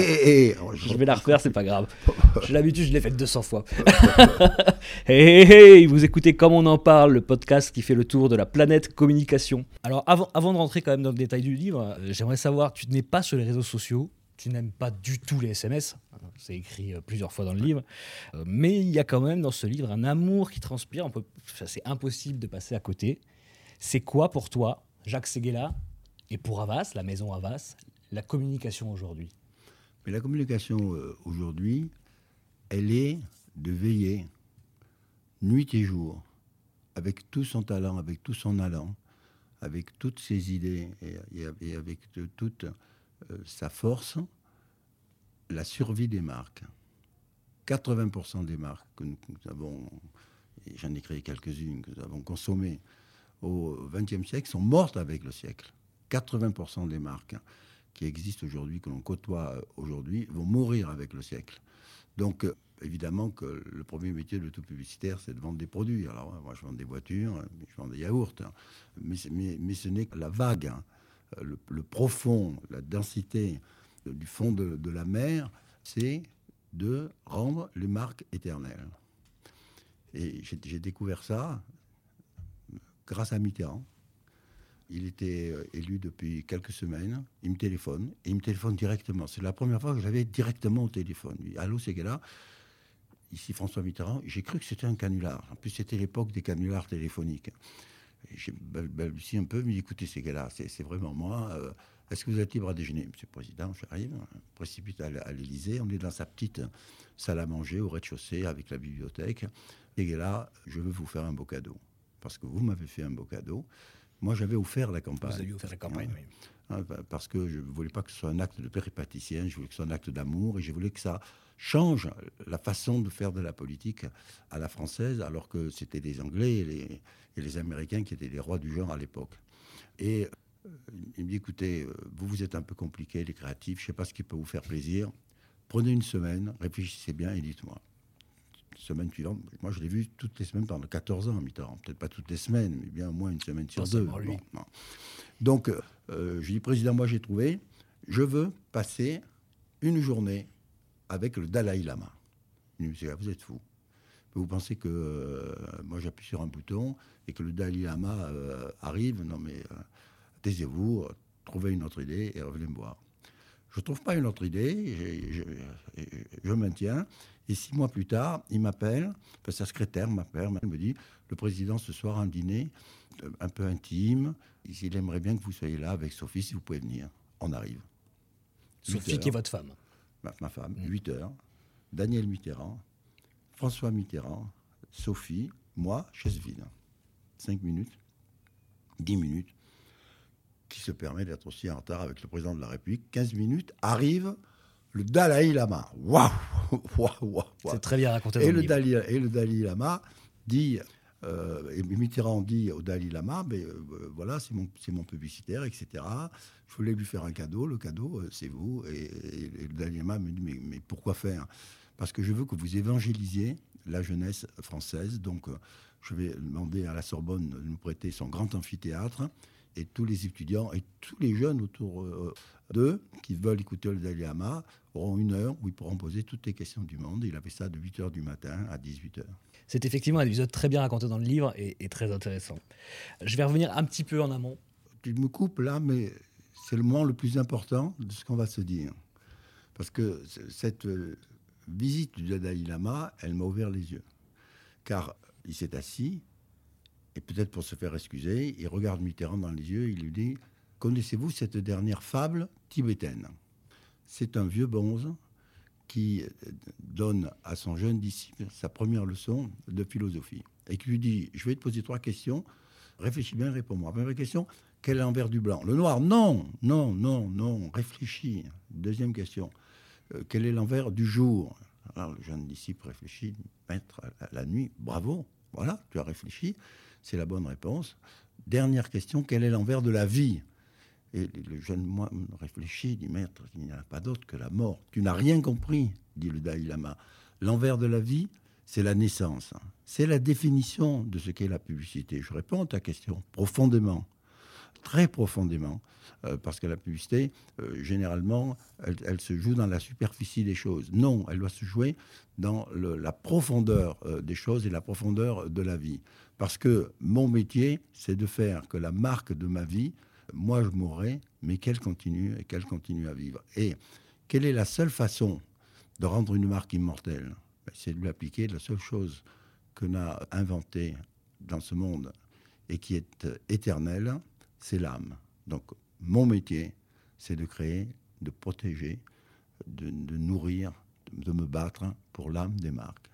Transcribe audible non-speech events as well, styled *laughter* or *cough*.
Eh. Je vais la refaire, c'est pas grave. *laughs* J'ai l'habitude, je l'ai faite 200 fois. *laughs* hey, hey, hey, vous écoutez Comme on en parle, le podcast qui fait le tour de la planète communication. Alors, avant, avant de rentrer quand même dans le détail du livre, euh, j'aimerais savoir, tu n'es pas sur les réseaux sociaux, tu n'aimes pas du tout les SMS, c'est écrit euh, plusieurs fois dans le livre, Euh, mais il y a quand même dans ce livre un amour qui transpire, on peut- enfin, c'est impossible de passer à côté. C'est quoi pour toi, Jacques Seguela, et pour Havas, la maison Havas, la communication aujourd'hui? Mais la communication euh, aujourd'hui, elle est de veiller nuit et jour, avec tout son talent, avec tout son allant, avec toutes ses idées et, avec toute euh, sa force, la survie des marques. 80% des marques que nous, avons, et j'en ai créé quelques-unes, que nous avons consommées au XXe siècle, sont mortes avec le siècle. 80% des marques qui existent aujourd'hui, que l'on côtoie euh, aujourd'hui, vont mourir avec le siècle. Donc, euh, évidemment que le premier métier de tout publicitaire, c'est de vendre des produits. Alors, moi, je vends des voitures, je vends des yaourts, hein. mais, mais- mais ce n'est que la vague, hein. Euh, le, profond, la densité du fond de, la mer, c'est de rendre les marques éternelles. Et j'ai découvert ça grâce à Mitterrand. Il était euh, élu depuis quelques semaines. Il me téléphone et il me téléphone directement. C'est la première fois que j'avais directement au téléphone. Il dit, Allô, c'est là Ici François Mitterrand. J'ai cru que c'était un canular. En plus, c'était l'époque des canulars téléphoniques. J'ai bal- balbutié un peu, mais écoutez, c'est là c'est vraiment moi. Euh, Est-ce que vous êtes libre à déjeuner? Monsieur le Président, j'arrive, précipite à, l- à l'Élysée. On est dans sa petite salle à manger au rez-de-chaussée avec la bibliothèque. Et là, je veux vous faire un beau cadeau. Parce que vous m'avez fait un beau cadeau. Moi, j'avais offert la campagne. Vous avez offert la campagne, oui. Hein, pa- parce que je ne voulais pas que ce soit un acte de péripaticien, je voulais que ce soit un acte d'amour et je voulais que ça change la façon de faire de la politique à la française, alors que c'était les Anglais et les, et les Américains qui étaient les rois du genre à l'époque. Et euh, il me dit, écoutez, euh, vous, vous êtes un peu compliqué, les créatifs, je ne sais pas ce qui peut vous faire plaisir. Prenez une semaine, réfléchissez bien et dites-moi. Semaine suivante, moi je l'ai vu toutes les semaines pendant 14 ans, Mitterrand. Peut-être pas toutes les semaines, mais bien au moins une semaine sur deux. Bon. Donc, euh, euh, je dis, Président, moi j'ai trouvé, je veux passer une journée avec le Dalai Lama. Il me dit, vous êtes fou. Vous pensez que euh, moi j'appuie sur un bouton et que le Dalai Lama euh, arrive Non mais taisez-vous, trouvez une autre idée et revenez me voir. Je ne trouve pas une autre idée, je, je- je maintiens. Et six mois plus tard, il m'appelle, enfin, sa secrétaire m'appelle, elle me dit, le président ce soir a un dîner euh, un peu intime, il aimerait bien que vous soyez là avec Sophie, si vous pouvez venir. On arrive. Sophie qui est votre femme. ma, ma femme, 8 heures, Daniel Mitterrand, François Mitterrand, Sophie, moi, chaise vide. 5 minutes, 10 minutes, se permet d'être aussi en retard avec le président de la République. 15 minutes, arrive le Dalai Lama. Waouh *laughs* Waouh Waouh waouh. C'est très bien raconté Et le. Dalai, et le Dalai Lama dit, euh, et Mitterrand dit au Dalai Lama, mais euh, voilà, c'est mon, c'est mon publicitaire, etc. Je voulais lui faire un cadeau, le cadeau, euh, c'est vous. Et, et- et le Dalai Lama me dit, mais, mais pourquoi faire? Parce que je veux que vous évangélisiez la jeunesse française. Donc, euh, je vais demander à la Sorbonne de nous prêter son grand amphithéâtre. Et tous les étudiants et tous les jeunes autour euh, d'eux qui veulent écouter le Dalai Lama auront une heure où ils pourront poser toutes les questions du monde. Il a fait ça de 8h du matin à 18h. C'est effectivement un épisode très bien raconté dans le livre et, et très intéressant. Je vais revenir un petit peu en amont. Tu me coupes là, mais c'est le moment le plus important de ce qu'on va se dire. Parce que cette euh, visite du Dalai Lama, elle m'a ouvert les yeux. Car il s'est assis, et peut-être pour se faire excuser, il regarde Mitterrand dans les yeux, il lui dit Connaissez-vous cette dernière fable tibétaine? C'est un vieux bonze qui donne à son jeune disciple sa première leçon de philosophie. Et qui lui dit Je vais te poser trois questions, réfléchis bien, réponds-moi. Première question quel est l'envers du blanc? Le noir Non, non, non, non, réfléchis. Deuxième question euh, quel est l'envers du jour? Alors le jeune disciple réfléchit Maître, la- nuit, bravo, voilà, tu as réfléchi, c'est la bonne réponse. Dernière question quel est l'envers de la vie? Et le jeune moine réfléchit, dit Maître, il n'y en a pas d'autre que la mort. Tu n'as rien compris, dit le Dalai Lama. L'envers de la vie, c'est la naissance. C'est la définition de ce qu'est la publicité. Je réponds à ta question profondément. Très profondément, euh, parce que la publicité, euh, généralement, elle, se joue dans la superficie des choses. Non, elle doit se jouer dans la profondeur euh, des choses et la profondeur de la vie. Parce que mon métier, c'est de faire que la marque de ma vie, moi je mourrai, mais qu'elle continue et qu'elle continue à vivre. Et quelle est la seule façon de rendre une marque immortelle? Ben, C'est de l'appliquer. La seule chose qu'on a inventée dans ce monde et qui est éternelle, c'est l'âme. Donc mon métier, c'est de créer, de protéger, de, nourrir, de me battre pour l'âme des marques.